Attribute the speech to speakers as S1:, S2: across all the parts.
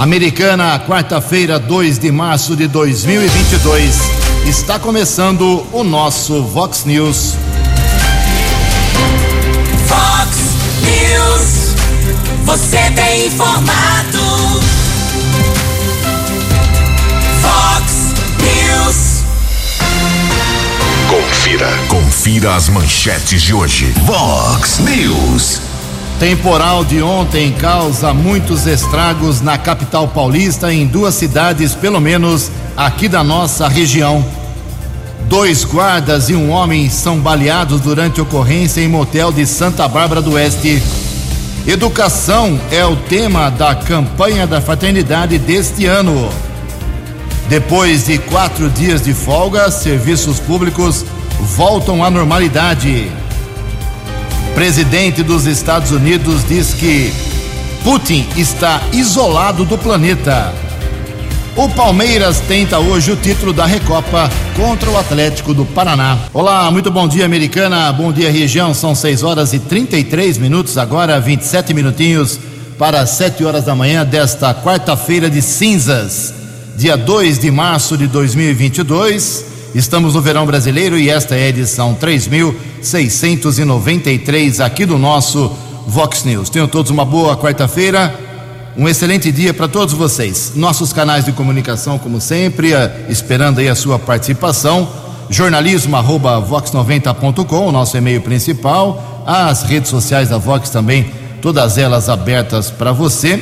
S1: Americana, quarta-feira, 2 de março de 2022. Está começando o nosso Vox News.
S2: Vox News. Você tem informado. Vox News.
S3: Confira. Confira as manchetes de hoje. Vox News.
S1: Temporal de ontem causa muitos estragos na capital paulista, em duas cidades, pelo menos aqui da nossa região. Dois guardas e um homem são baleados durante ocorrência em motel de Santa Bárbara do Oeste. Educação é o tema da campanha da fraternidade deste ano. Depois de quatro dias de folga, serviços públicos voltam à normalidade. Presidente dos Estados Unidos diz que Putin está isolado do planeta. O Palmeiras tenta hoje o título da Recopa contra o Atlético do Paraná. Olá, muito bom dia, americana. Bom dia, região. São 6 horas e 33 minutos, agora 27 minutinhos para 7 horas da manhã desta quarta-feira de cinzas, dia 2 de março de 2022. Estamos no verão brasileiro e esta é a edição 3693 aqui do nosso Vox News. Tenham todos uma boa quarta-feira, um excelente dia para todos vocês. Nossos canais de comunicação, como sempre, eh, esperando aí a sua participação. Jornalismo arroba vox90.com, o nosso e-mail principal. As redes sociais da Vox também, todas elas abertas para você.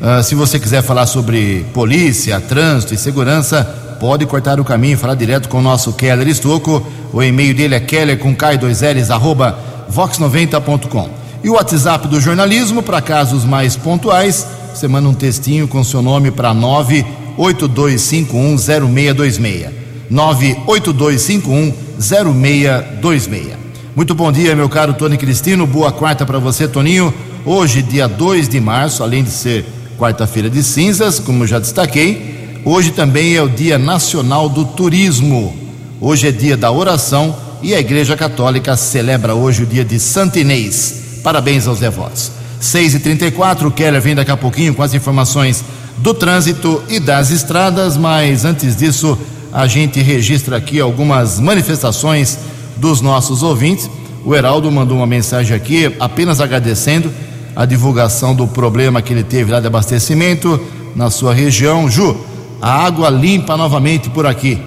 S1: Uh, se você quiser falar sobre polícia, trânsito e segurança, pode cortar o caminho e falar direto com o nosso Keller Estocco. O e-mail dele é keller com K2Ls, arroba vox90.com. E o WhatsApp do jornalismo, para casos mais pontuais, você manda um textinho com seu nome para 982510626. 982510626. Muito bom dia, meu caro Tony Cristino. Boa quarta para você, Toninho. Hoje, dia 2 de março, além de ser quarta-feira de cinzas, como já destaquei, hoje também é o Dia Nacional do Turismo. Hoje é dia da oração e a Igreja Católica celebra hoje o dia de Santo Inês. Parabéns aos devotos. 6 e 34 o Keller vem daqui a pouquinho com as informações do trânsito e das estradas, mas antes disso, a gente registra aqui algumas manifestações dos nossos ouvintes. O Heraldo mandou uma mensagem aqui, apenas agradecendo a divulgação do problema que ele teve lá de abastecimento na sua região. Ju, a água limpa novamente por aqui.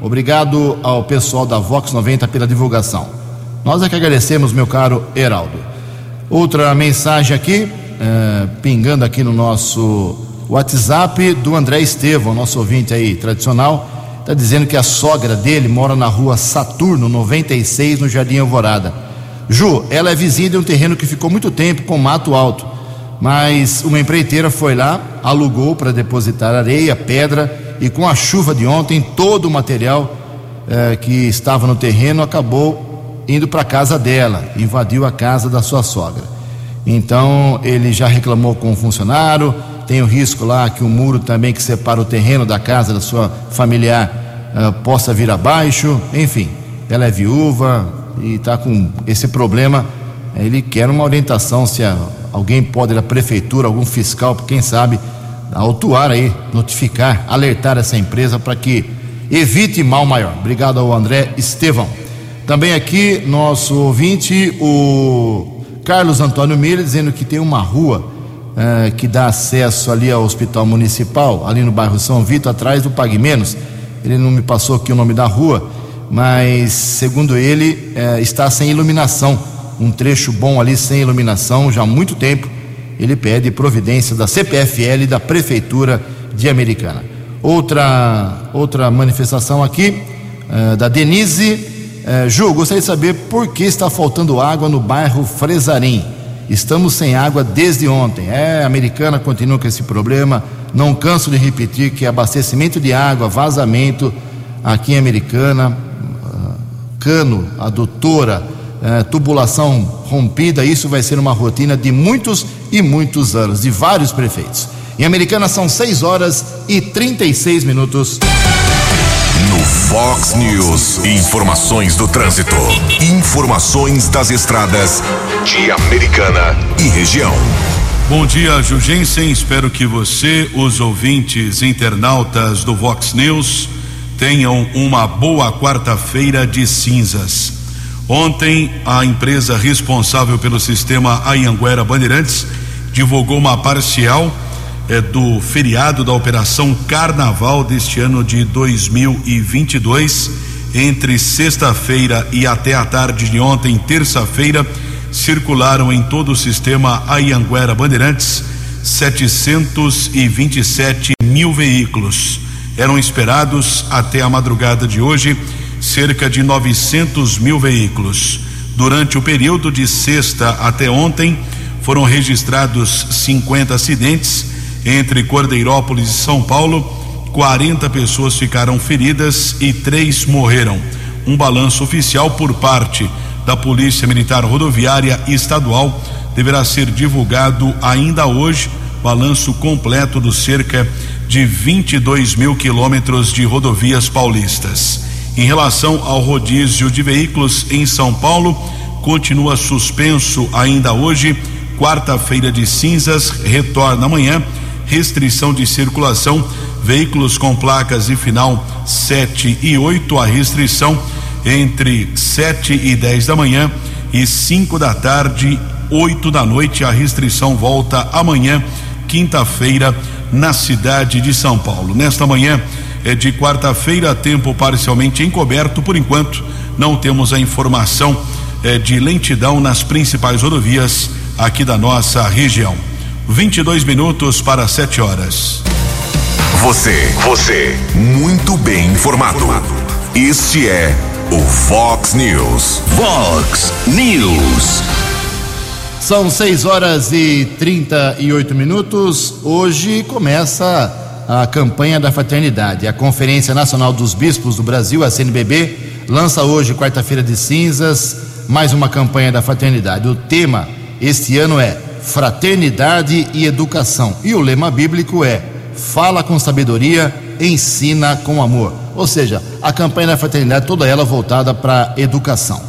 S1: Obrigado ao pessoal da Vox 90 pela divulgação. Nós é que agradecemos, meu caro Heraldo. Outra mensagem aqui, eh, pingando aqui no nosso WhatsApp do André Estevão, nosso ouvinte aí tradicional, está dizendo que a sogra dele mora na rua Saturno 96, no Jardim Alvorada. Ju, ela é vizinha de um terreno que ficou muito tempo com mato alto, mas uma empreiteira foi lá, alugou para depositar areia, pedra e com a chuva de ontem, todo o material eh, que estava no terreno acabou indo para a casa dela, invadiu a casa da sua sogra. Então ele já reclamou com o funcionário, tem o risco lá que o muro também que separa o terreno da casa da sua familiar eh, possa vir abaixo, enfim, ela é viúva e está com esse problema. Ele quer uma orientação se a, alguém pode da prefeitura, algum fiscal, quem sabe, autuar aí, notificar, alertar essa empresa para que evite mal maior. Obrigado ao André Estevão. Também aqui, nosso ouvinte, o Carlos Antônio Miller, dizendo que tem uma rua eh, que dá acesso ali ao Hospital Municipal, ali no bairro São Vito, atrás do Pague Menos. Ele não me passou aqui o nome da rua, mas segundo ele, eh, está sem iluminação. Um trecho bom ali sem iluminação já há muito tempo. Ele pede providência da CPFL e da Prefeitura de Americana. Outra, outra manifestação aqui, eh, da Denise. Eh, Ju, gostaria de saber por que está faltando água no bairro Fresarim. Estamos sem água desde ontem. É, a americana continua com esse problema. Não canso de repetir que abastecimento de água, vazamento aqui em Americana, ah, cano, adutora, eh, tubulação rompida, isso vai ser uma rotina de muitos e muitos anos, de vários prefeitos. Em Americana são 6 horas e 36 minutos.
S3: No Fox News, informações do trânsito. Informações das estradas de Americana e região.
S4: Bom dia, Jugensen. Espero que você, os ouvintes internautas do Vox News, tenham uma boa quarta-feira de cinzas. Ontem, a empresa responsável pelo sistema Ayanguera Bandeirantes divulgou uma parcial eh, do feriado da Operação Carnaval deste ano de 2022. Entre sexta-feira e até a tarde de ontem, terça-feira, circularam em todo o sistema Ayanguera Bandeirantes 727 mil veículos. Eram esperados até a madrugada de hoje cerca de 900 mil veículos. Durante o período de sexta até ontem, foram registrados 50 acidentes entre Cordeirópolis e São Paulo. 40 pessoas ficaram feridas e três morreram. Um balanço oficial por parte da Polícia Militar Rodoviária Estadual deverá ser divulgado ainda hoje. Balanço completo dos cerca de 22 mil quilômetros de rodovias paulistas. Em relação ao rodízio de veículos em São Paulo, continua suspenso ainda hoje. Quarta-feira de cinzas retorna amanhã. Restrição de circulação, veículos com placas de final 7 e 8, a restrição entre 7 e 10 da manhã e 5 da tarde, 8 da noite. A restrição volta amanhã, quinta-feira, na cidade de São Paulo. Nesta manhã de quarta-feira, tempo parcialmente encoberto. Por enquanto, não temos a informação é, de lentidão nas principais rodovias aqui da nossa região. 22 minutos para 7 horas.
S3: Você, você, muito bem informado. Este é o Fox News. Fox News.
S1: São 6 horas e 38 minutos. Hoje começa a campanha da fraternidade. A Conferência Nacional dos Bispos do Brasil, a CNBB, lança hoje, quarta-feira de cinzas, mais uma campanha da fraternidade. O tema este ano é Fraternidade e Educação. E o lema bíblico é Fala com sabedoria, ensina com amor. Ou seja, a campanha da fraternidade, toda ela voltada para a educação.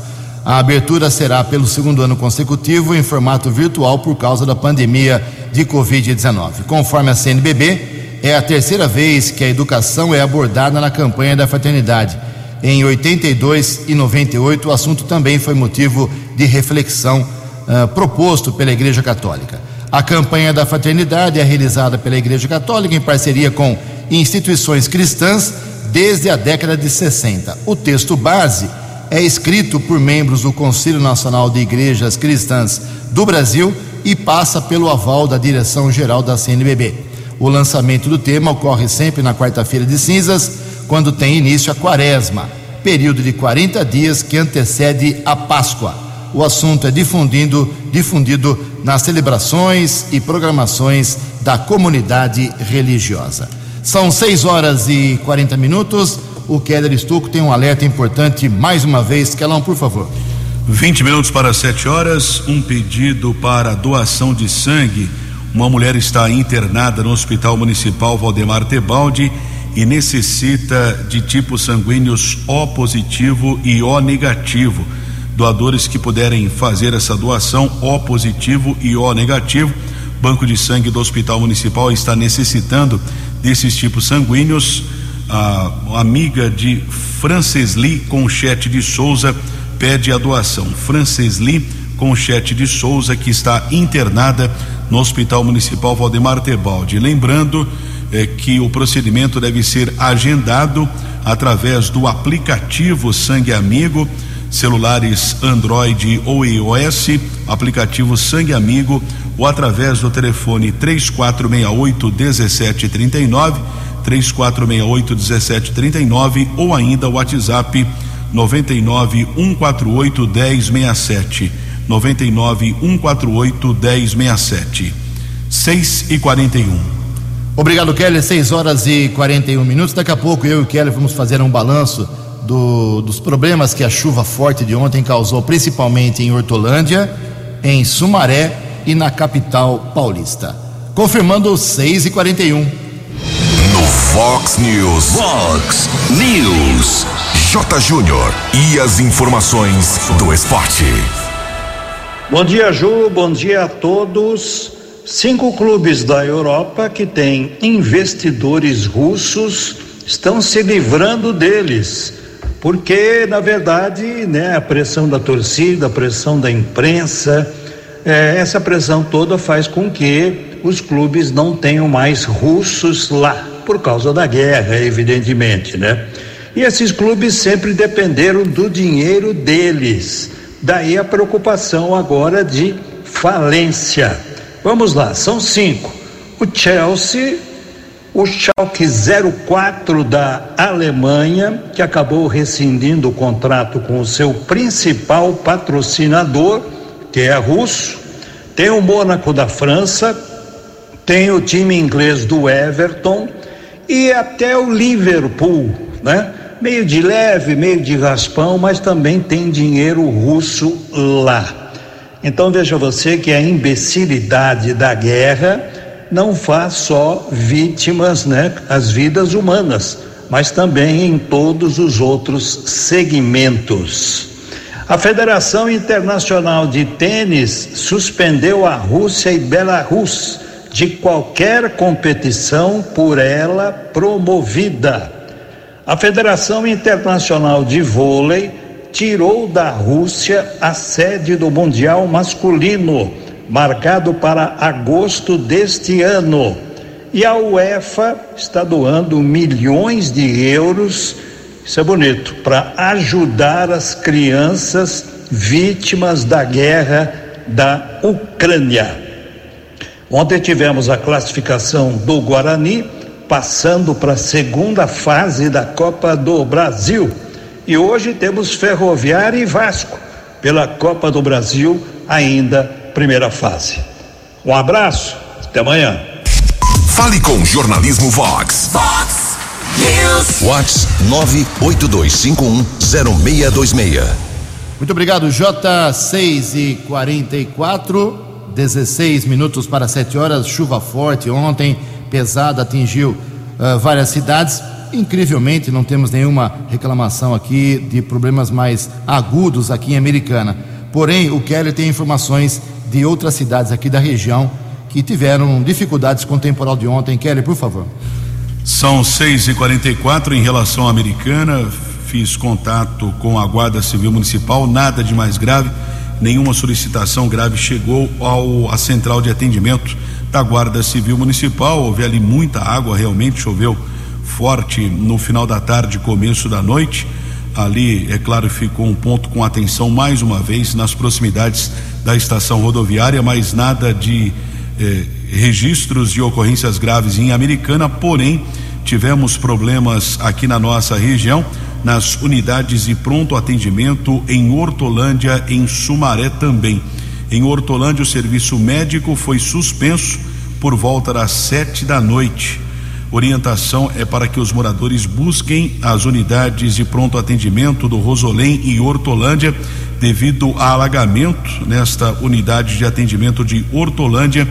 S1: A abertura será pelo segundo ano consecutivo em formato virtual por causa da pandemia de Covid-19. Conforme a CNBB, é a terceira vez que a educação é abordada na campanha da fraternidade. Em 82 e 98, o assunto também foi motivo de reflexão uh, proposto pela Igreja Católica. A campanha da fraternidade é realizada pela Igreja Católica em parceria com instituições cristãs desde a década de 60. O texto base é escrito por membros do Conselho Nacional de Igrejas Cristãs do Brasil e passa pelo aval da direção geral da CNBB. O lançamento do tema ocorre sempre na quarta-feira de cinzas, quando tem início a quaresma, período de 40 dias que antecede a Páscoa. O assunto é difundido, difundido nas celebrações e programações da comunidade religiosa. São 6 horas e 40 minutos. O Keller Estuco tem um alerta importante mais uma vez. Kelão, por favor.
S4: 20 minutos para 7 horas. Um pedido para doação de sangue. Uma mulher está internada no Hospital Municipal Valdemar Tebaldi e necessita de tipos sanguíneos O positivo e O negativo. Doadores que puderem fazer essa doação O positivo e O negativo. Banco de Sangue do Hospital Municipal está necessitando desses tipos sanguíneos. A amiga de Francesli Conchete de Souza pede a doação. Francesli Conchete de Souza, que está internada no Hospital Municipal Valdemar Tebaldi. Lembrando eh, que o procedimento deve ser agendado através do aplicativo Sangue Amigo, celulares Android ou iOS, aplicativo Sangue Amigo, ou através do telefone 3468 1739, 3468 1739, ou ainda o WhatsApp 99 148 1067. 99 148 1067. 6 e 41.
S1: Obrigado, Kelly. 6 horas e 41 minutos. Daqui a pouco eu e o Kelly vamos fazer um balanço do, dos problemas que a chuva forte de ontem causou, principalmente em Hortolândia, em Sumaré e na capital paulista. Confirmando 6 e 41.
S3: No Fox News. Fox News. J. Júnior. E as informações do esporte.
S5: Bom dia, Ju. Bom dia a todos. Cinco clubes da Europa que têm investidores russos estão se livrando deles, porque na verdade, né, a pressão da torcida, a pressão da imprensa, eh, essa pressão toda faz com que os clubes não tenham mais russos lá por causa da guerra, evidentemente, né? E esses clubes sempre dependeram do dinheiro deles. Daí a preocupação agora de falência. Vamos lá, são cinco. O Chelsea, o Schalke 04 da Alemanha, que acabou rescindindo o contrato com o seu principal patrocinador, que é russo. Tem o Mônaco da França, tem o time inglês do Everton e até o Liverpool, né? Meio de leve, meio de raspão, mas também tem dinheiro russo lá. Então veja você que a imbecilidade da guerra não faz só vítimas, né, as vidas humanas, mas também em todos os outros segmentos. A Federação Internacional de Tênis suspendeu a Rússia e Belarus de qualquer competição por ela promovida. A Federação Internacional de Vôlei tirou da Rússia a sede do Mundial Masculino, marcado para agosto deste ano. E a UEFA está doando milhões de euros, isso é bonito, para ajudar as crianças vítimas da guerra da Ucrânia. Ontem tivemos a classificação do Guarani, passando para a segunda fase da Copa do Brasil. E hoje temos Ferroviária e Vasco pela Copa do Brasil, ainda primeira fase. Um abraço, até amanhã.
S3: Fale com o Jornalismo Vox.
S2: Vox News.
S3: Vox 982510626.
S1: Muito obrigado, J. 6 e 44 16 minutos para 7 horas, chuva forte ontem, pesada, atingiu uh, várias cidades. Incrivelmente, não temos nenhuma reclamação aqui de problemas mais agudos aqui em Americana. Porém, o Kelly tem informações de outras cidades aqui da região que tiveram dificuldades com o temporal de ontem. Kelly, por favor.
S4: São 6 e 44 em relação à Americana. Fiz contato com a Guarda Civil Municipal, nada de mais grave nenhuma solicitação grave chegou ao à central de atendimento da Guarda Civil Municipal. Houve ali muita água, realmente choveu forte no final da tarde, começo da noite. Ali, é claro, ficou um ponto com atenção mais uma vez nas proximidades da estação rodoviária, mas nada de eh, registros de ocorrências graves em Americana, porém tivemos problemas aqui na nossa região nas unidades de pronto atendimento em Hortolândia, em Sumaré também. Em Hortolândia, o serviço médico foi suspenso por volta das sete da noite. Orientação é para que os moradores busquem as unidades de pronto atendimento do Rosolém e Hortolândia, devido a alagamento nesta unidade de atendimento de Hortolândia.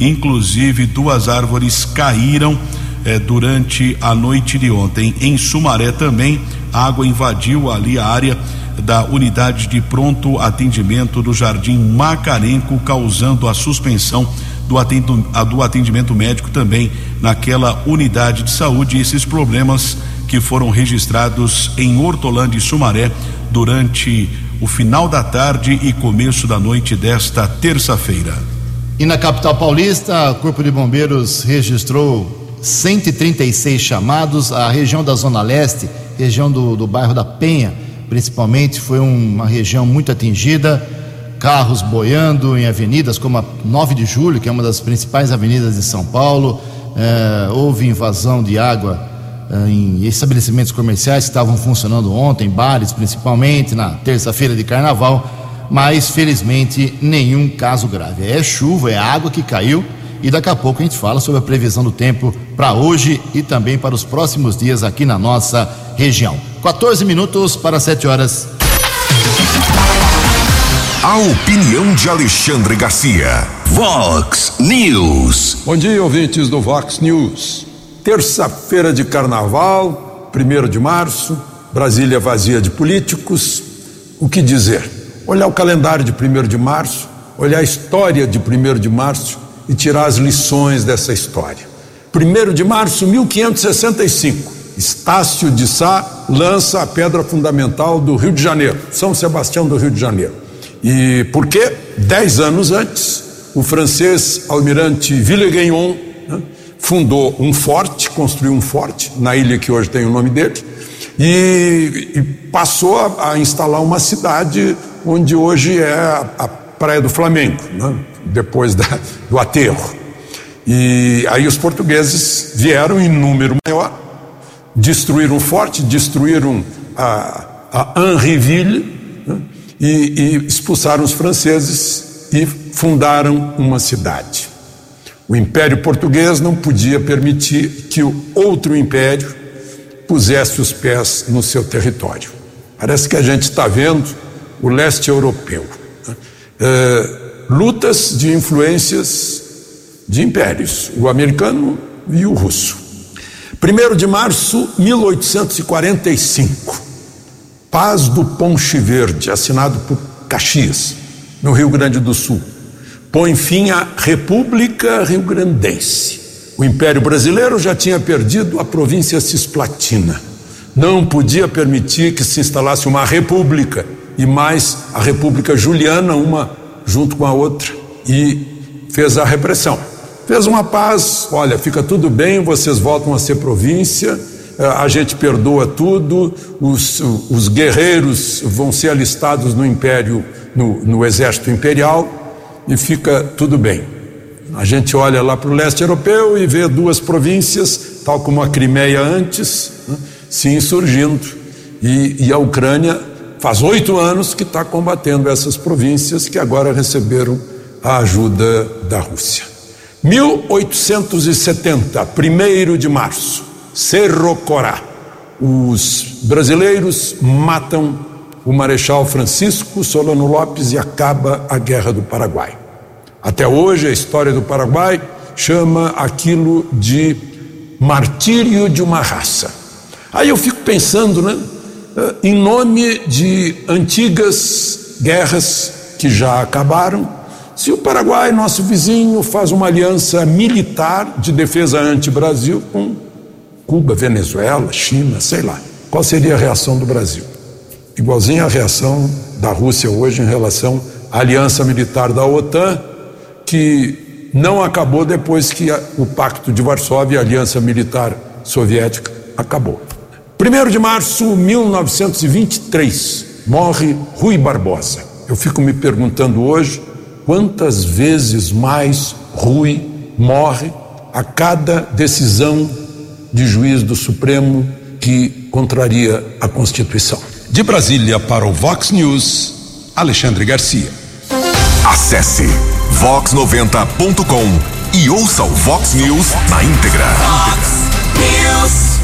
S4: Inclusive, duas árvores caíram eh, durante a noite de ontem. Em Sumaré também, água invadiu ali a área da unidade de pronto atendimento do Jardim Macarenco, causando a suspensão do, atendimento médico também naquela unidade de saúde. Esses problemas que foram registrados em Hortolândia e Sumaré durante o final da tarde e começo da noite desta terça-feira.
S1: E na capital paulista, o Corpo de Bombeiros registrou 136 chamados. A região da Zona Leste, região do, do bairro da Penha, principalmente, foi uma região muito atingida. Carros boiando em avenidas como a 9 de Julho, que é uma das principais avenidas de São Paulo. É, houve invasão de água é, em estabelecimentos comerciais que estavam funcionando ontem, bares principalmente, na terça-feira de carnaval, mas felizmente nenhum caso grave. É chuva, é água que caiu e daqui a pouco a gente fala sobre a previsão do tempo para hoje e também para os próximos dias aqui na nossa região. 14 minutos para 7 horas.
S3: A opinião de Alexandre Garcia. Vox News.
S6: Bom dia, ouvintes do Vox News. Terça-feira de carnaval, 1 de março, Brasília vazia de políticos. O que dizer? Olhar o calendário de 1 de março, olhar a história de 1 de março e tirar as lições dessa história. 1 de março de 1565, Estácio de Sá lança a pedra fundamental do Rio de Janeiro, São Sebastião do Rio de Janeiro. E por quê? Dez anos antes, o francês almirante Villegagnon né, fundou um forte, construiu um forte na ilha que hoje tem o nome dele, e, e passou a, a, instalar uma cidade onde hoje é a, a Praia do Flamengo, né, depois da, do aterro. E aí os portugueses vieram em número maior, destruíram forte, destruíram a, a Henriville né, e, e expulsaram os franceses e fundaram uma cidade. O Império Português não podia permitir que o outro império pusesse os pés no seu território. Parece que a gente está vendo o leste europeu. Né? É, lutas de influências de impérios, o americano e o russo. 1 de março de 1845, Paz do Ponche Verde, assinado por Caxias, no Rio Grande do Sul, põe fim à República Rio Grandense. O Império Brasileiro já tinha perdido a província cisplatina. Não podia permitir que se instalasse uma república e mais a República Juliana, uma junto com a outra, e fez a repressão. Fez uma paz, olha, fica tudo bem, vocês voltam a ser província, eh, a gente perdoa tudo, os, os guerreiros vão ser alistados no Império, no, no Exército Imperial e fica tudo bem. A gente olha lá para o leste europeu e vê duas províncias, tal como a Crimeia antes, né, se insurgindo. E, e a Ucrânia faz oito anos que está combatendo essas províncias que agora receberam a ajuda da Rússia. 1870, 1 de março, Cerro Corá. Os brasileiros matam o Marechal Francisco Solano Lopes e acaba a Guerra do Paraguai. Até hoje, a história do Paraguai chama aquilo de martírio de uma raça. Aí eu fico pensando, né, eh, em nome de antigas guerras que já acabaram, se o Paraguai, nosso vizinho, faz uma aliança militar de defesa anti-Brasil com Cuba, Venezuela, China, sei lá, qual seria a reação do Brasil? Igualzinha a reação da Rússia hoje em relação à aliança militar da OTAN, que não acabou depois que o Pacto de Varsóvia, a aliança militar soviética, acabou. 1 de março de 1923, morre Rui Barbosa. Eu fico me perguntando hoje quantas vezes mais Rui morre a cada decisão de juiz do Supremo que contraria a Constituição.
S3: De Brasília para o Vox News, Alexandre Garcia. Acesse vox90.com e ouça o Vox News na íntegra. Vox
S1: News.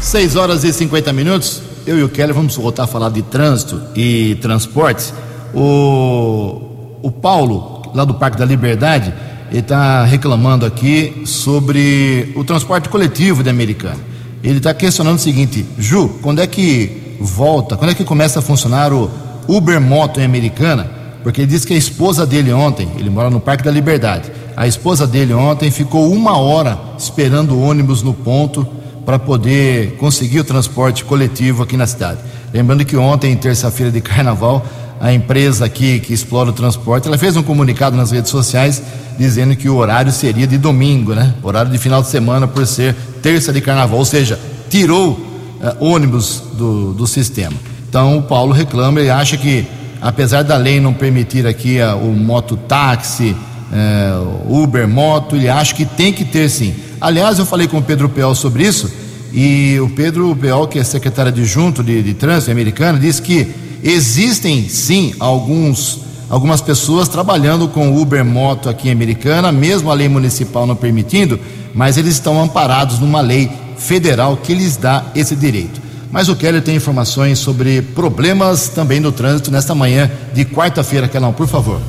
S1: 6 horas e 50 minutos. Eu e o Kelly vamos voltar a falar de trânsito e transporte. O o Paulo, lá do Parque da Liberdade, ele está reclamando aqui sobre o transporte coletivo de Americana. Ele está questionando o seguinte: Ju, quando é que volta, quando é que começa a funcionar o Uber Moto em Americana? Porque ele disse que a esposa dele ontem, ele mora no Parque da Liberdade, a esposa dele ontem ficou uma hora esperando o ônibus no ponto para poder conseguir o transporte coletivo aqui na cidade. Lembrando que ontem, terça-feira de carnaval, a empresa aqui que explora o transporte, ela fez um comunicado nas redes sociais dizendo que o horário seria de domingo, né? Horário de final de semana por ser terça de carnaval, ou seja, tirou uh, ônibus do, do sistema. Então o Paulo reclama e acha que, apesar da lei não permitir aqui uh, o mototáxi, uh, Uber moto, ele acha que tem que ter sim. Aliás, eu falei com o Pedro Peol sobre isso e o Pedro Peol, que é secretário adjunto de, de trânsito americano, disse que Existem sim alguns algumas pessoas trabalhando com Uber Moto aqui em Americana, mesmo a lei municipal não permitindo, mas eles estão amparados numa lei federal que lhes dá esse direito. Mas o Keller tem informações sobre problemas também no trânsito nesta manhã de quarta-feira, Kelão, por favor.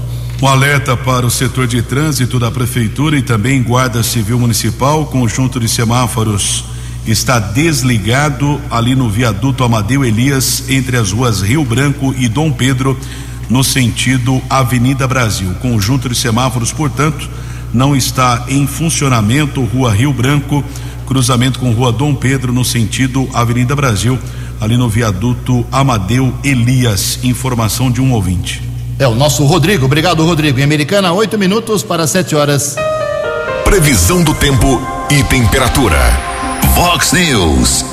S4: Um alerta para o setor de trânsito da Prefeitura e também Guarda Civil Municipal, conjunto de semáforos está desligado ali no viaduto Amadeu Elias, entre as ruas Rio Branco e Dom Pedro, no sentido Avenida Brasil. Conjunto de semáforos, portanto, não está em funcionamento. Rua Rio Branco, cruzamento com Rua Dom Pedro, no sentido Avenida Brasil, ali no viaduto Amadeu Elias. Informação de um ouvinte.
S1: É o nosso Rodrigo. Obrigado, Rodrigo. Em Americana, oito minutos para sete horas.
S2: Previsão do tempo e temperatura. Vox News.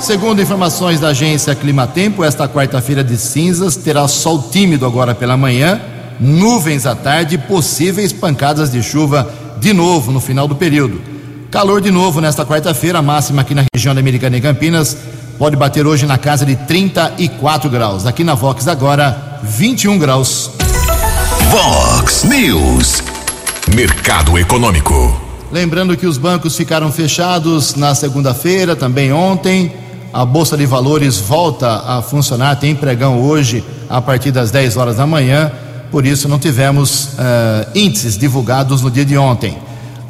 S1: Segundo informações da agência Climatempo, esta quarta-feira de cinzas terá sol tímido agora pela manhã, nuvens à tarde e possíveis pancadas de chuva de novo no final do período. Calor de novo nesta quarta-feira, máxima aqui na região da Americana e Campinas pode bater hoje na casa de 34 graus. Aqui na Vox agora, 21 graus.
S2: Vox News. Mercado Econômico.
S1: Lembrando que os bancos ficaram fechados na segunda-feira, também ontem. A Bolsa de Valores volta a funcionar, tem pregão hoje a partir das 10 horas da manhã, por isso não tivemos uh, índices divulgados no dia de ontem.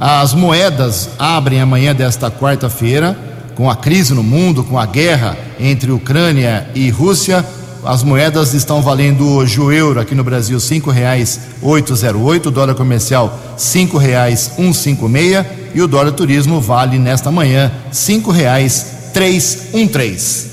S1: As moedas abrem amanhã desta quarta-feira, com a crise no mundo, com a guerra entre Ucrânia e Rússia. As moedas estão valendo hoje o euro aqui no Brasil cinco reais oitocentos, o dólar comercial cinco reais cento e o dólar turismo vale nesta manhã cinco reais 313.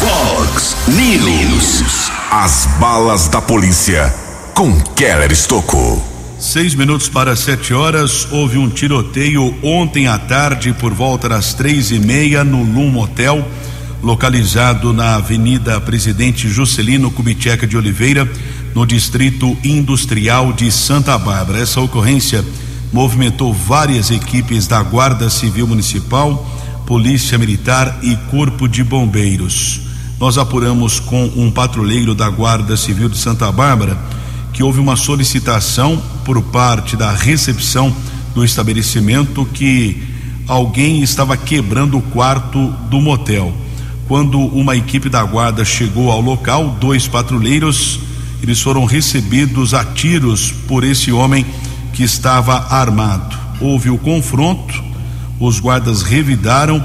S2: Fox News. As balas da polícia com Keller Estocou.
S4: Seis minutos para sete horas, houve um tiroteio ontem à tarde por volta das três e meia no Lum Motel, localizado na Avenida Presidente Juscelino Kubitschek de Oliveira, no Distrito Industrial de Santa Bárbara. Essa ocorrência movimentou várias equipes da Guarda Civil Municipal, Polícia Militar e Corpo de Bombeiros. Nós apuramos com um patrulheiro da Guarda Civil de Santa Bárbara que houve uma solicitação por parte da recepção do estabelecimento que alguém estava quebrando o quarto do motel. Quando uma equipe da guarda chegou ao local, dois patrulheiros, eles foram recebidos a tiros por esse homem que estava armado. Houve o confronto, os guardas revidaram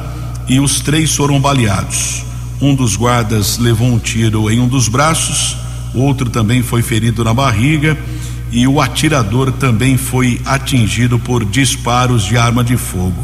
S4: e os três foram baleados. Um dos guardas levou um tiro em um dos braços, outro também foi ferido na barriga e o atirador também foi atingido por disparos de arma de fogo.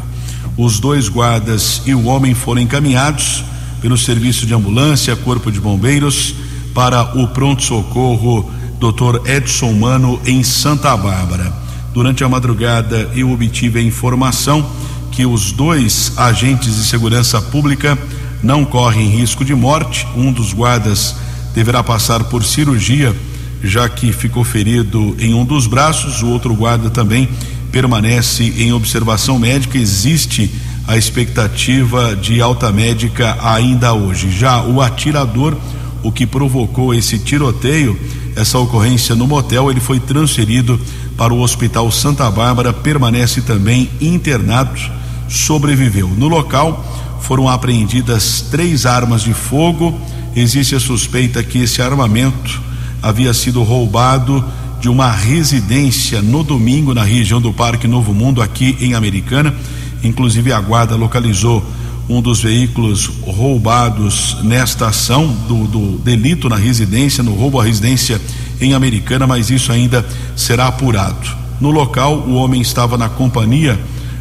S4: Os dois guardas e o homem foram encaminhados pelo serviço de ambulância, corpo de bombeiros, para o pronto-socorro Dr. Edson Mano em Santa Bárbara. Durante a madrugada eu obtive a informação que os dois agentes de segurança pública não correm risco de morte. Um dos guardas deverá passar por cirurgia, já que ficou ferido em um dos braços. O outro guarda também permanece em observação médica. Existe a expectativa de alta médica ainda hoje. Já o atirador, o que provocou esse tiroteio, essa ocorrência no motel, ele foi transferido para o Hospital Santa Bárbara, permanece também internado sobreviveu. No local foram apreendidas três armas de fogo. Existe a suspeita que esse armamento havia sido roubado de uma residência no domingo na região do Parque Novo Mundo, aqui em Americana. Inclusive, a guarda localizou um dos veículos roubados nesta ação do, do delito na residência, no roubo à residência em Americana, mas isso ainda será apurado. No local, o homem estava na companhia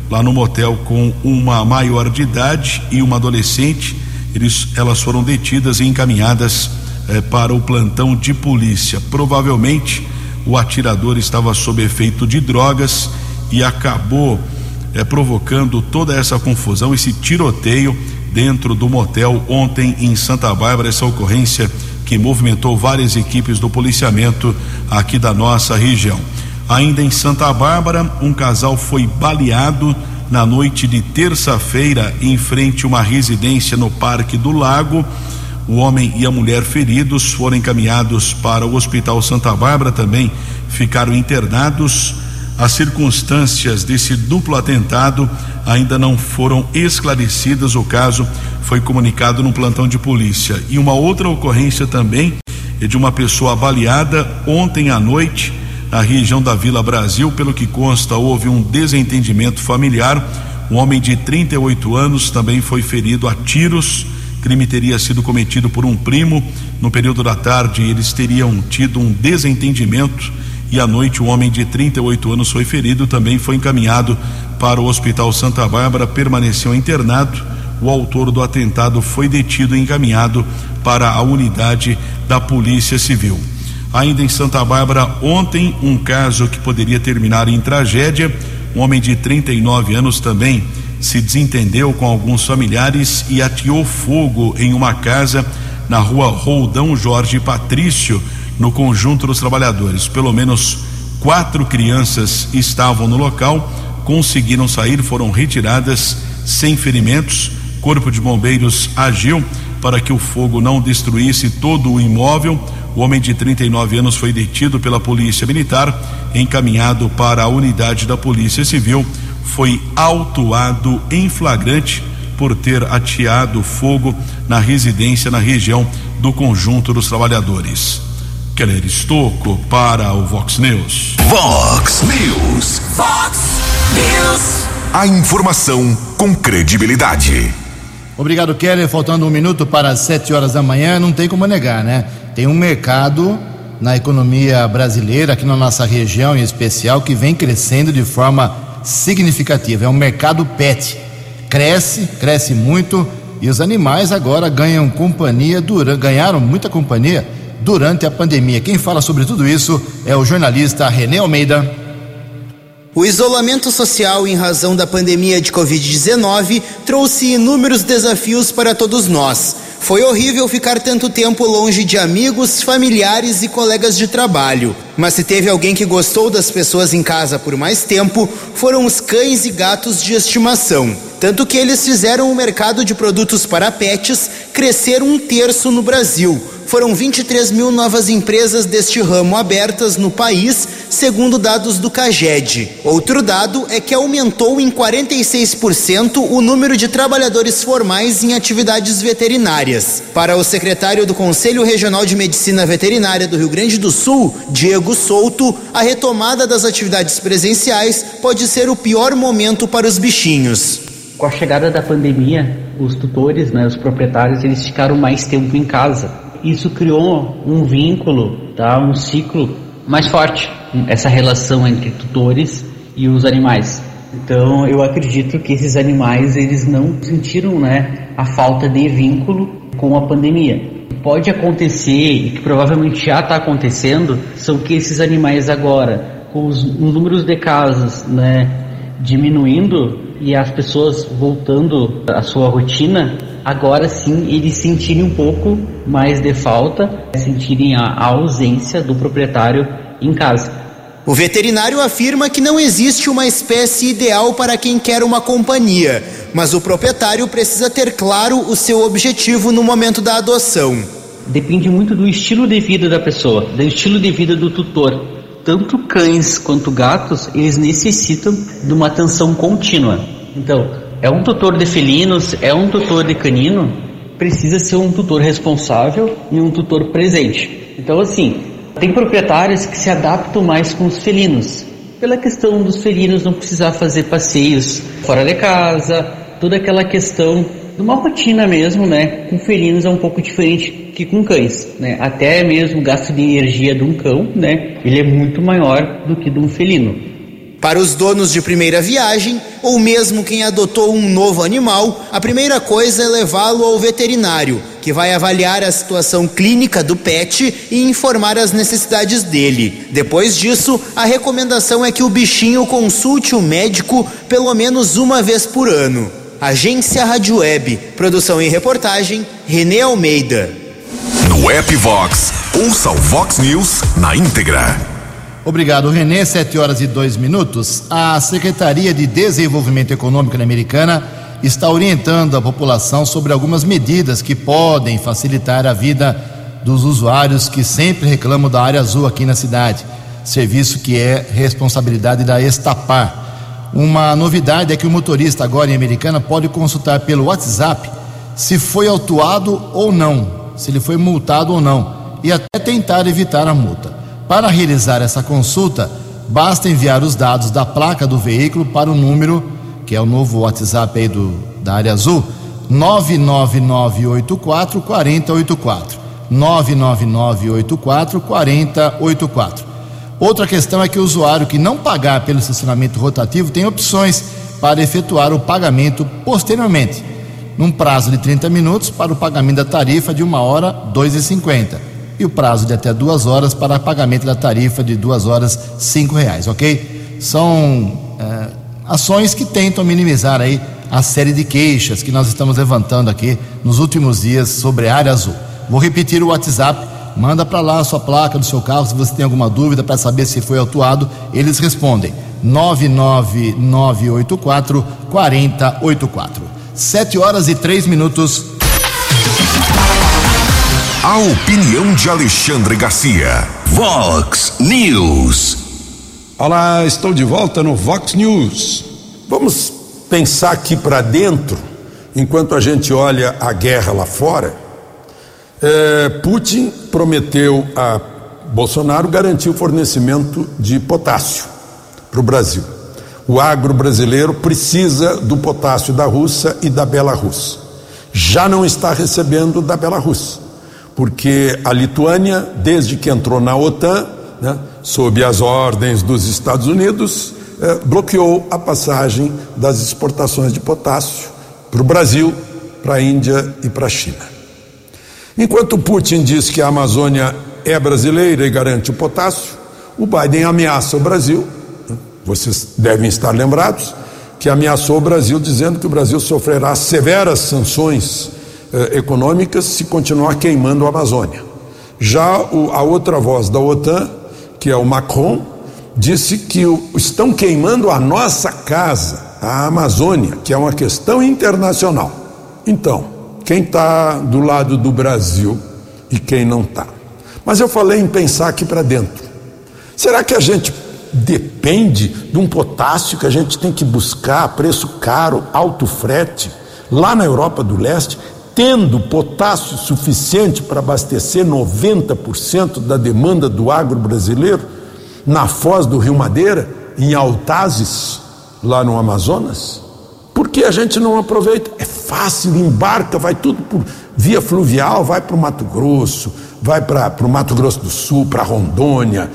S4: lá no motel com uma maior de idade e uma adolescente. Eles, elas foram detidas e encaminhadas eh, para o plantão de polícia. Provavelmente o atirador estava sob efeito de drogas e acabou eh, provocando toda essa confusão, esse tiroteio dentro do motel ontem em Santa Bárbara, essa ocorrência que movimentou várias equipes do policiamento aqui da nossa região. Ainda em Santa Bárbara, um casal foi baleado na noite de terça-feira em frente a uma residência no Parque do Lago. O homem e a mulher feridos foram encaminhados para o Hospital Santa Bárbara, também ficaram internados. As circunstâncias desse duplo atentado ainda não foram esclarecidas. O caso foi comunicado no plantão de polícia. E uma outra ocorrência também é de uma pessoa baleada ontem à noite na região da Vila Brasil. Pelo que consta, houve um desentendimento familiar. Um homem de 38 anos também foi ferido a tiros. crime teria sido cometido por um primo. No período da tarde, eles teriam tido um desentendimento e à noite o homem de 38 anos foi ferido, também foi encaminhado para o Hospital Santa Bárbara, permaneceu internado. O autor do atentado foi detido e encaminhado para a unidade da Polícia Civil. Ainda em Santa Bárbara, ontem, um caso que poderia terminar em tragédia. Um homem de 39 anos também se desentendeu com alguns familiares e ateou fogo em uma casa na rua Roldão Jorge Patrício, no conjunto dos trabalhadores. Pelo menos quatro crianças estavam no local, conseguiram sair, foram retiradas sem ferimentos. Corpo de Bombeiros agiu para que o fogo não destruísse todo o imóvel. O homem de 39 anos foi detido pela Polícia Militar, encaminhado para a unidade da Polícia Civil, foi autuado em flagrante por ter ateado fogo na residência na região do conjunto dos trabalhadores. Keller Estocco para o Vox News.
S2: Vox News. Vox News. A informação com credibilidade.
S1: Obrigado, Keller. Faltando um minuto para as sete horas da manhã, não tem como negar, né? Tem um mercado na economia brasileira, aqui na nossa região em especial, que vem crescendo de forma significativa. É um mercado pet. Cresce, cresce muito e os animais agora ganham companhia, durante, ganharam muita companhia durante a pandemia. Quem fala sobre tudo isso é o jornalista René Almeida.
S7: O isolamento social em razão da pandemia de Covid-19 trouxe inúmeros desafios para todos nós. Foi horrível ficar tanto tempo longe de amigos, familiares e colegas de trabalho. Mas se teve alguém que gostou das pessoas em casa por mais tempo, foram os cães e gatos de estimação. Tanto que eles fizeram o mercado de produtos para pets crescer um terço no Brasil foram 23 mil novas empresas deste ramo abertas no país, segundo dados do CAGED. Outro dado é que aumentou em 46% o número de trabalhadores formais em atividades veterinárias. Para o secretário do Conselho Regional de Medicina Veterinária do Rio Grande do Sul, Diego Souto, a retomada das atividades presenciais pode ser o pior momento para os bichinhos.
S8: Com a chegada da pandemia, os tutores, né, os proprietários, eles ficaram mais tempo em casa isso criou um vínculo, tá? um ciclo mais forte, essa relação entre tutores e os animais. Então eu acredito que esses animais eles não sentiram né, a falta de vínculo com a pandemia. Pode acontecer, e que provavelmente já está acontecendo, são que esses animais agora, com os, os números de casos né, diminuindo e as pessoas voltando à sua rotina, agora sim eles sentirem um pouco mais de falta, sentirem a ausência do proprietário em casa.
S7: O veterinário afirma que não existe uma espécie ideal para quem quer uma companhia, mas o proprietário precisa ter claro o seu objetivo no momento da adoção.
S8: Depende muito do estilo de vida da pessoa, do estilo de vida do tutor. Tanto cães quanto gatos, eles necessitam de uma atenção contínua. Então, é um tutor de felinos, é um tutor de canino, precisa ser um tutor responsável e um tutor presente. Então, assim, tem proprietários que se adaptam mais com os felinos, pela questão dos felinos não precisar fazer passeios fora de casa, toda aquela questão de uma rotina mesmo, né? Com felinos é um pouco diferente que com cães, né? Até mesmo o gasto de energia de um cão, né? Ele é muito maior do que de um felino.
S7: Para os donos de primeira viagem, ou mesmo quem adotou um novo animal, a primeira coisa é levá-lo ao veterinário, que vai avaliar a situação clínica do pet e informar as necessidades dele. Depois disso, a recomendação é que o bichinho consulte o médico pelo menos uma vez por ano. Agência Rádio Web, produção e reportagem, Renê Almeida.
S2: No app Vox, ouça o Vox News na íntegra.
S1: Obrigado, Renê. Sete horas e dois minutos. A Secretaria de Desenvolvimento Econômico Americana está orientando a população sobre algumas medidas que podem facilitar a vida dos usuários que sempre reclamam da área azul aqui na cidade. Serviço que é responsabilidade da Estapar. Uma novidade é que o motorista agora em Americana pode consultar pelo WhatsApp se foi autuado ou não, se ele foi multado ou não, e até tentar evitar a multa. Para realizar essa consulta, basta enviar os dados da placa do veículo para o número, que é o novo WhatsApp aí do, da área azul, 99984 4084. 99984 4084. Outra questão é que o usuário que não pagar pelo estacionamento rotativo tem opções para efetuar o pagamento posteriormente, num prazo de 30 minutos para o pagamento da tarifa de uma hora, R$ 2,50. E o prazo de até duas horas para pagamento da tarifa de duas horas, cinco reais, ok? São é, ações que tentam minimizar aí a série de queixas que nós estamos levantando aqui nos últimos dias sobre a área azul. Vou repetir o WhatsApp, manda para lá a sua placa do seu carro se você tem alguma dúvida para saber se foi autuado, eles respondem. 99984 4084. 7 horas e 3 minutos.
S2: A opinião de Alexandre Garcia. Vox News.
S6: Olá, estou de volta no Vox News. Vamos pensar aqui para dentro, enquanto a gente olha a guerra lá fora. É, Putin prometeu a Bolsonaro garantir o fornecimento de potássio para o Brasil. O agro brasileiro precisa do potássio da Rússia e da Belarus. Já não está recebendo da Belarus, porque a Lituânia, desde que entrou na OTAN, né, sob as ordens dos Estados Unidos, eh, bloqueou a passagem das exportações de potássio para o Brasil, para a Índia e para a China. Enquanto Putin diz que a Amazônia é brasileira e garante o potássio, o Biden ameaça o Brasil vocês devem estar lembrados que ameaçou o Brasil dizendo que o Brasil sofrerá severas sanções eh, econômicas se continuar queimando a Amazônia. Já o, a outra voz da OTAN, que é o Macron, disse que o, estão queimando a nossa casa, a Amazônia, que é uma questão internacional. Então, quem está do lado do Brasil e quem não está? Mas eu falei em pensar aqui para dentro. Será que a gente depende de um potássio que a gente tem que buscar a preço caro, alto frete, lá na Europa do Leste, tendo potássio suficiente para abastecer 90% da demanda do agro brasileiro, na foz do Rio Madeira, em Altazes, lá no Amazonas? Por que a gente não aproveita? É fácil, embarca, vai tudo por via fluvial, vai para o Mato Grosso, vai para o Mato Grosso do Sul, para Rondônia,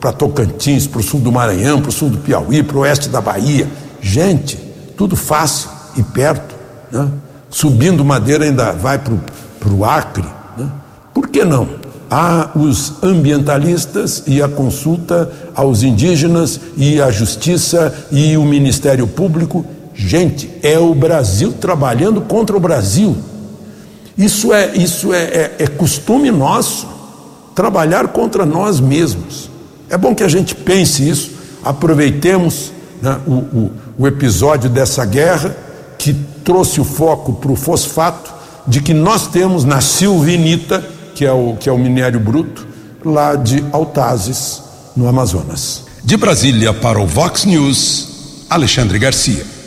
S6: para Tocantins, para o sul do Maranhão, para o sul do Piauí, para o oeste da Bahia. Gente, tudo fácil e perto. Né? Subindo madeira ainda vai para o Acre. Né? Por que não? Há os ambientalistas e a consulta aos indígenas e a justiça e o Ministério Público. Gente, é o Brasil trabalhando contra o Brasil. Isso é, isso é, é, é costume nosso trabalhar contra nós mesmos. É bom que a gente pense isso, aproveitemos né, o, o, o episódio dessa guerra que trouxe o foco para o fosfato de que nós temos na silvinita, que é o, que é o minério bruto, lá de Altazes, no Amazonas.
S3: De Brasília para o Vox News, Alexandre Garcia.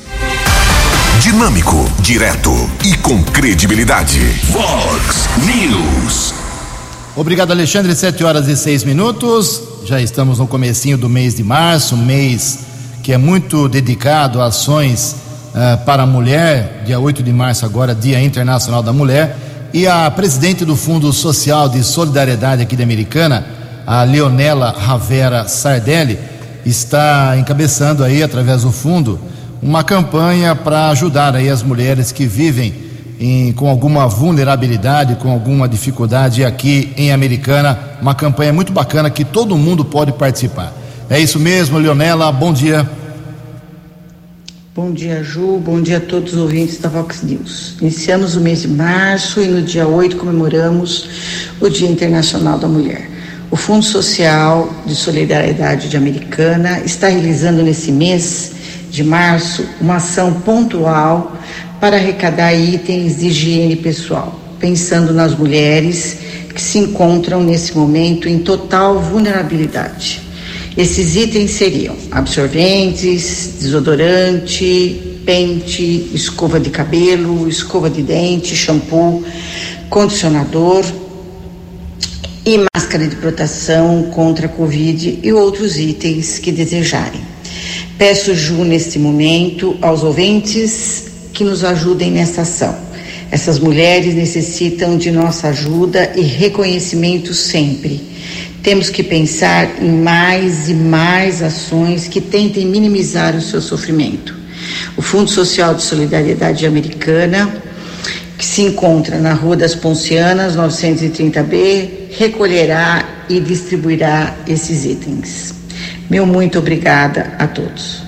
S2: Dinâmico, direto e com credibilidade. Vox News.
S1: Obrigado, Alexandre. Sete horas e seis minutos. Já estamos no comecinho do mês de março, mês que é muito dedicado a ações uh, para a mulher. Dia 8 de março agora, Dia Internacional da Mulher. E a presidente do Fundo Social de Solidariedade aqui da Americana, a Leonela Ravera Sardelli, está encabeçando aí, através do fundo, uma campanha para ajudar aí as mulheres que vivem em, com alguma vulnerabilidade, com alguma dificuldade aqui em Americana. Uma campanha muito bacana que todo mundo pode participar. É isso mesmo, Leonela. Bom dia.
S9: Bom dia, Ju. Bom dia a todos os ouvintes da Vox News. Iniciamos o mês de março e no dia 8 comemoramos o Dia Internacional da Mulher. O Fundo Social de Solidariedade de Americana está realizando nesse mês de março uma ação pontual para arrecadar itens de higiene pessoal, pensando nas mulheres que se encontram nesse momento em total vulnerabilidade. Esses itens seriam absorventes, desodorante, pente, escova de cabelo, escova de dente, shampoo, condicionador e máscara de proteção contra a Covid e outros itens que desejarem. Peço, Ju, neste momento, aos ouvintes que nos ajudem nessa ação. Essas mulheres necessitam de nossa ajuda e reconhecimento sempre. Temos que pensar em mais e mais ações que tentem minimizar o seu sofrimento. O Fundo Social de Solidariedade Americana, que se encontra na Rua das Poncianas, 930B, recolherá e distribuirá esses itens. Meu muito obrigada a todos.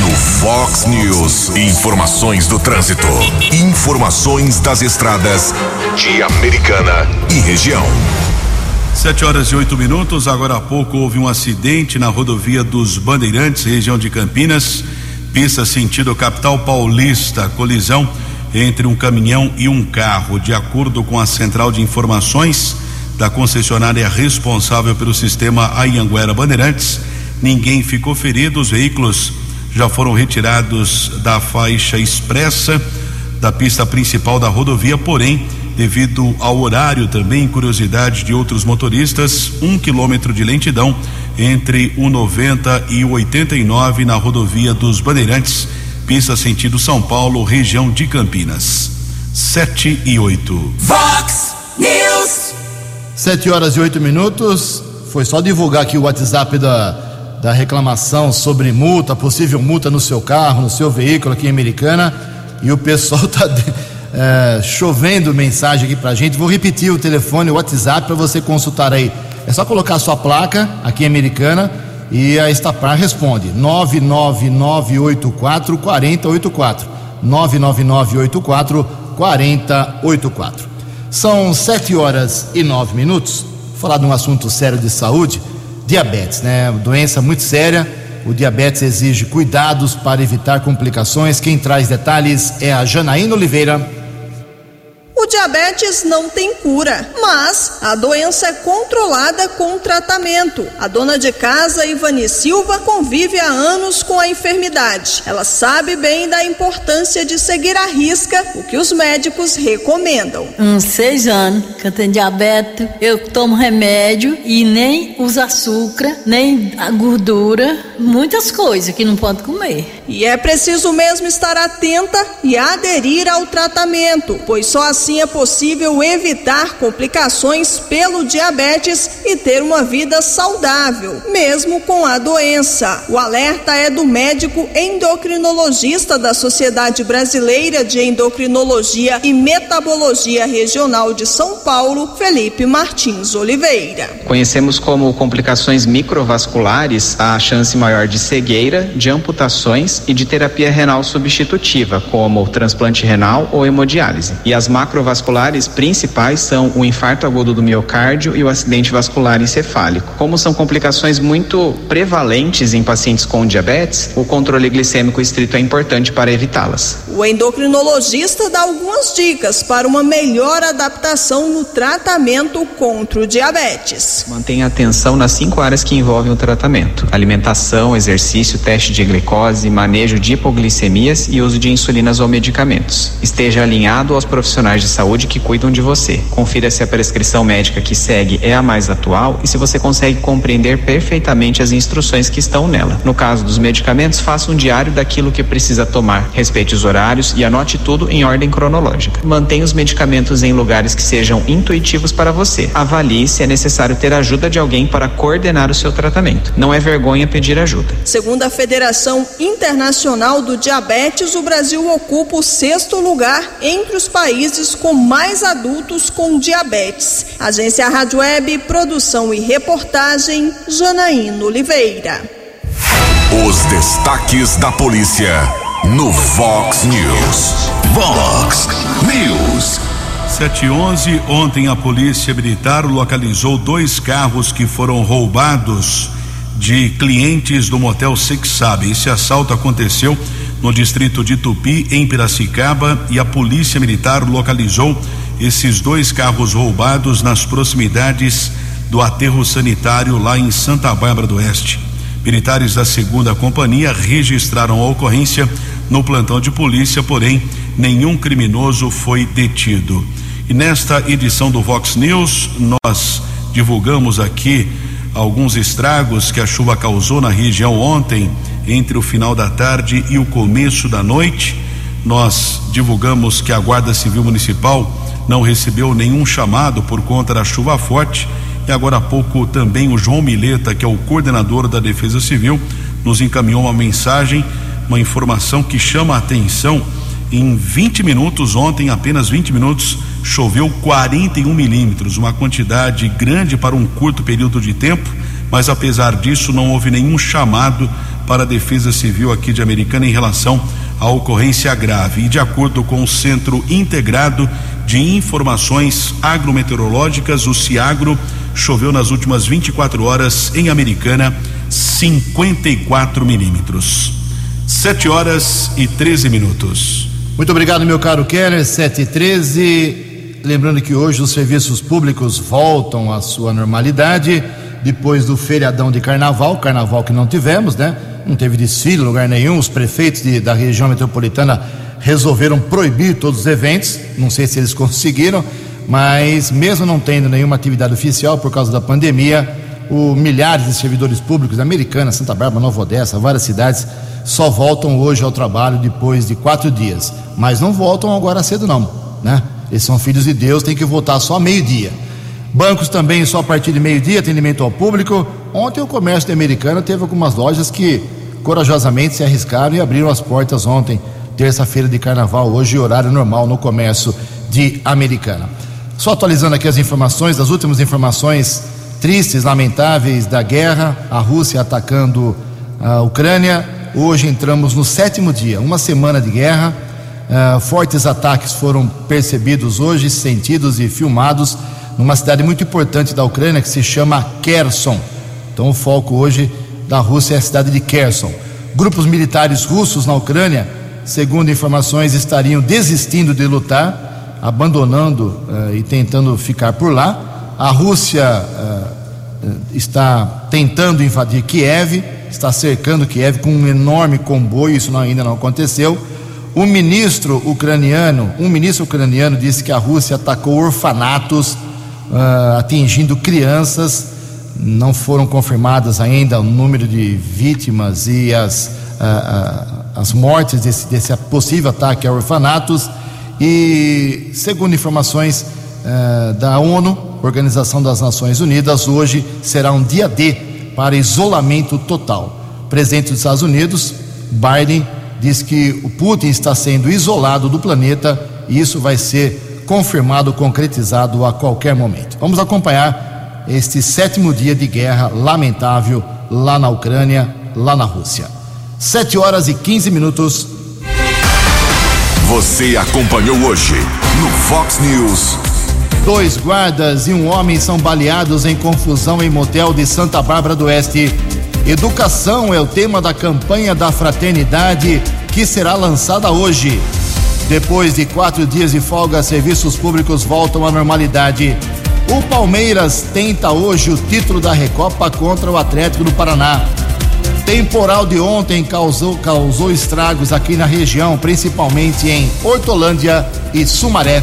S2: No Fox News, informações do trânsito, informações das estradas de Americana e região.
S4: Sete horas e oito minutos. Agora há pouco houve um acidente na rodovia dos Bandeirantes, região de Campinas. Pista sentido capital paulista. Colisão entre um caminhão e um carro. De acordo com a central de informações da concessionária responsável pelo sistema Ayanguera Bandeirantes, ninguém ficou ferido. Os veículos já foram retirados da faixa expressa da pista principal da rodovia, porém devido ao horário também, curiosidade de outros motoristas, um quilômetro de lentidão entre o 90 e o 89 na rodovia dos Bandeirantes, pista sentido São Paulo, região de Campinas. 7 e 8.
S2: Vox.
S1: 7 horas e 8 minutos. Foi só divulgar aqui o WhatsApp da, da reclamação sobre multa, possível multa no seu carro, no seu veículo aqui em Americana. E o pessoal está é, chovendo mensagem aqui pra gente. Vou repetir o telefone, o WhatsApp para você consultar aí. É só colocar sua placa aqui em Americana e a Estapar responde 99984 4084 99984 4084 São sete horas e nove minutos. Vou falar de um assunto sério de saúde, diabetes, né? Doença muito séria. O diabetes exige cuidados para evitar complicações. Quem traz detalhes é a Janaína Oliveira.
S10: O diabetes não tem cura, mas a doença é controlada com tratamento. A dona de casa, Ivani Silva, convive há anos com a enfermidade. Ela sabe bem da importância de seguir à risca o que os médicos recomendam.
S11: Uns seis anos que eu tenho diabetes, eu tomo remédio e nem uso açúcar, nem a gordura, muitas coisas que não pode comer.
S10: E é preciso mesmo estar atenta e aderir ao tratamento, pois só assim é possível evitar complicações pelo diabetes e ter uma vida saudável, mesmo com a doença. O alerta é do médico endocrinologista da Sociedade Brasileira de Endocrinologia e Metabologia Regional de São Paulo, Felipe Martins Oliveira.
S12: Conhecemos como complicações microvasculares a chance maior de cegueira, de amputações e de terapia renal substitutiva, como transplante renal ou hemodiálise. E as macro macrovasculares principais são o infarto agudo do miocárdio e o acidente vascular encefálico. Como são complicações muito prevalentes em pacientes com diabetes, o controle glicêmico estrito é importante para evitá-las.
S10: O endocrinologista dá algumas dicas para uma melhor adaptação no tratamento contra o diabetes.
S12: Mantenha atenção nas cinco áreas que envolvem o tratamento: alimentação, exercício, teste de glicose, manejo de hipoglicemias e uso de insulinas ou medicamentos. Esteja alinhado aos profissionais de de saúde que cuidam de você. Confira se a prescrição médica que segue é a mais atual e se você consegue compreender perfeitamente as instruções que estão nela. No caso dos medicamentos, faça um diário daquilo que precisa tomar. Respeite os horários e anote tudo em ordem cronológica. Mantenha os medicamentos em lugares que sejam intuitivos para você. Avalie se é necessário ter ajuda de alguém para coordenar o seu tratamento. Não é vergonha pedir ajuda.
S10: Segundo a Federação Internacional do Diabetes, o Brasil ocupa o sexto lugar entre os países com mais adultos com diabetes. Agência Rádio Web, produção e reportagem, Janaína Oliveira.
S2: Os destaques da polícia no Vox News. Vox News.
S4: 711, ontem a polícia militar localizou dois carros que foram roubados de clientes do motel Sexabe. Esse assalto aconteceu no distrito de Tupi, em Piracicaba, e a polícia militar localizou esses dois carros roubados nas proximidades do aterro sanitário lá em Santa Bárbara do Oeste. Militares da segunda companhia registraram a ocorrência no plantão de polícia, porém nenhum criminoso foi detido. E nesta edição do Vox News, nós divulgamos aqui alguns estragos que a chuva causou na região ontem, entre o final da tarde e o começo da noite. Nós divulgamos que a Guarda Civil Municipal não recebeu nenhum chamado por conta da chuva forte E agora há pouco também o João Mileta, que é o coordenador da Defesa Civil, nos encaminhou uma mensagem, uma informação que chama a atenção. Em 20 minutos, ontem, apenas 20 minutos, choveu 41 milímetros, uma quantidade grande para um curto período de tempo, mas apesar disso, não houve nenhum chamado para a Defesa Civil aqui de Americana em relação à ocorrência grave. E de acordo com o Centro Integrado de Informações Agrometeorológicas, o CIAGRO, choveu nas últimas 24 horas em Americana 54 milímetros. 7 horas e 13 minutos.
S1: Muito obrigado, meu caro Keller, 7 e 13. Lembrando que hoje os serviços públicos voltam à sua normalidade depois do feriadão de carnaval, carnaval que não tivemos, né? Não teve desfile em lugar nenhum. Os prefeitos de, da região metropolitana resolveram proibir todos os eventos. Não sei se eles conseguiram, mas mesmo não tendo nenhuma atividade oficial por causa da pandemia, o milhares de servidores públicos, Americana, Santa Bárbara, Nova Odessa, várias cidades, só voltam hoje ao trabalho depois de quatro dias. Mas não voltam agora cedo, não, né? Eles são filhos de Deus, tem que voltar só meio-dia. Bancos também só a partir de meio-dia, atendimento ao público. Ontem o comércio de Americana teve algumas lojas que corajosamente se arriscaram e abriram as portas ontem, terça-feira de carnaval, hoje horário normal no comércio de Americana. Só atualizando aqui as informações, as últimas informações tristes, lamentáveis da guerra, a Rússia atacando a Ucrânia. Hoje entramos no sétimo dia, uma semana de guerra. Uh, fortes ataques foram percebidos hoje, sentidos e filmados numa cidade muito importante da Ucrânia que se chama Kherson. Então, o foco hoje da Rússia é a cidade de Kherson. Grupos militares russos na Ucrânia, segundo informações, estariam desistindo de lutar, abandonando uh, e tentando ficar por lá. A Rússia uh, está tentando invadir Kiev, está cercando Kiev com um enorme comboio, isso não, ainda não aconteceu. O ministro ucraniano, um ministro ucraniano disse que a Rússia atacou orfanatos, uh, atingindo crianças. Não foram confirmadas ainda o número de vítimas e as, uh, uh, as mortes desse, desse, possível ataque a orfanatos. E, segundo informações da ONU, Organização das Nações Unidas, hoje será um dia D para isolamento total. Presidente dos Estados Unidos, Biden, diz que o Putin está sendo isolado do planeta e isso vai ser confirmado, concretizado a qualquer momento. Vamos acompanhar este sétimo dia de guerra lamentável lá na Ucrânia, lá na Rússia. Sete horas e 15 minutos.
S2: Você acompanhou hoje no Fox News.
S1: Dois guardas e um homem são baleados em confusão em motel de Santa Bárbara do Oeste. Educação é o tema da campanha da fraternidade que será lançada hoje. Depois de quatro dias de folga, serviços públicos voltam à normalidade. O Palmeiras tenta hoje o título da Recopa contra o Atlético do Paraná. Temporal de ontem causou, causou estragos aqui na região, principalmente em Hortolândia e Sumaré.